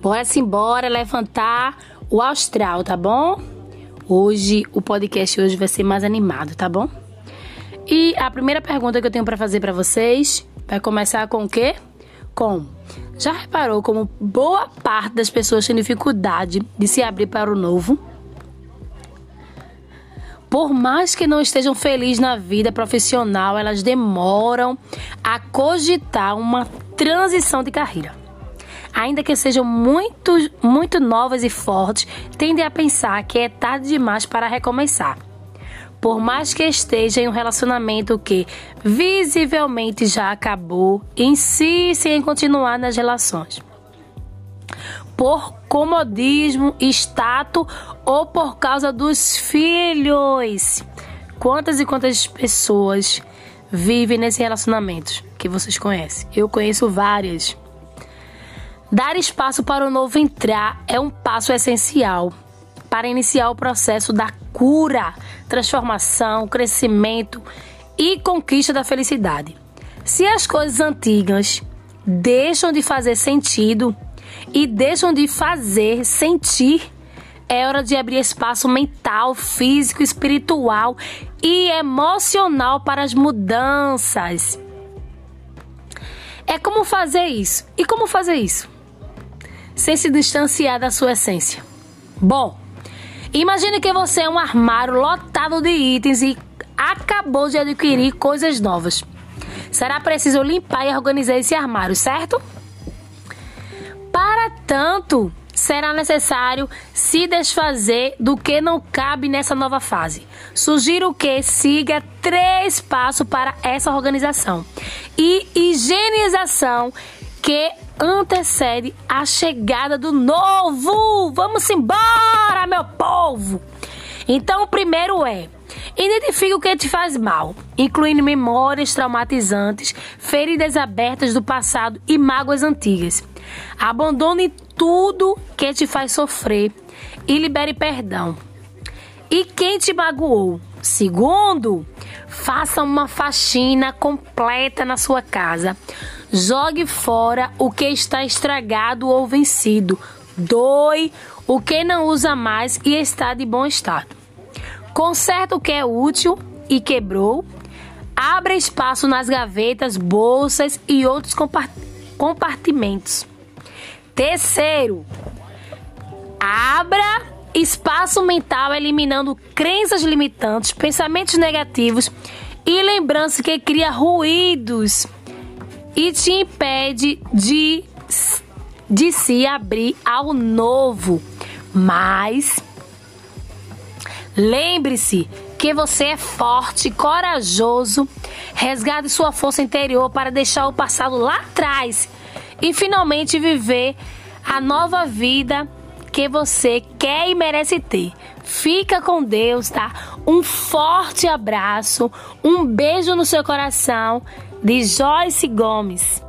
Bora se embora levantar o astral, tá bom? Hoje o podcast hoje vai ser mais animado, tá bom? E a primeira pergunta que eu tenho para fazer para vocês vai começar com o quê? Com já reparou como boa parte das pessoas tem dificuldade de se abrir para o novo? Por mais que não estejam felizes na vida profissional, elas demoram a cogitar uma transição de carreira ainda que sejam muito, muito novas e fortes, tendem a pensar que é tarde demais para recomeçar. Por mais que esteja em um relacionamento que visivelmente já acabou, insistem em continuar nas relações. Por comodismo, status ou por causa dos filhos. Quantas e quantas pessoas vivem nesses relacionamentos que vocês conhecem? Eu conheço várias. Dar espaço para o novo entrar é um passo essencial para iniciar o processo da cura, transformação, crescimento e conquista da felicidade. Se as coisas antigas deixam de fazer sentido e deixam de fazer sentir, é hora de abrir espaço mental, físico, espiritual e emocional para as mudanças. É como fazer isso. E como fazer isso? Sem se distanciar da sua essência. Bom, imagine que você é um armário lotado de itens e acabou de adquirir coisas novas. Será preciso limpar e organizar esse armário, certo? Para tanto, será necessário se desfazer do que não cabe nessa nova fase. Sugiro que siga três passos para essa organização e higienização que antecede a chegada do novo. Vamos embora, meu povo! Então, o primeiro é: identifique o que te faz mal, incluindo memórias traumatizantes, feridas abertas do passado e mágoas antigas. Abandone tudo que te faz sofrer e libere perdão. E quem te magoou? Segundo, faça uma faxina completa na sua casa Jogue fora o que está estragado ou vencido. Doe o que não usa mais e está de bom estado. Conserta o que é útil e quebrou. Abra espaço nas gavetas, bolsas e outros compartimentos. Terceiro, abra espaço mental eliminando crenças limitantes, pensamentos negativos e lembranças que cria ruídos e te impede de, de se abrir ao novo. Mas lembre-se que você é forte, corajoso, resgate sua força interior para deixar o passado lá atrás e finalmente viver a nova vida que você quer e merece ter. Fica com Deus, tá? Um forte abraço, um beijo no seu coração de Joyce Gomes.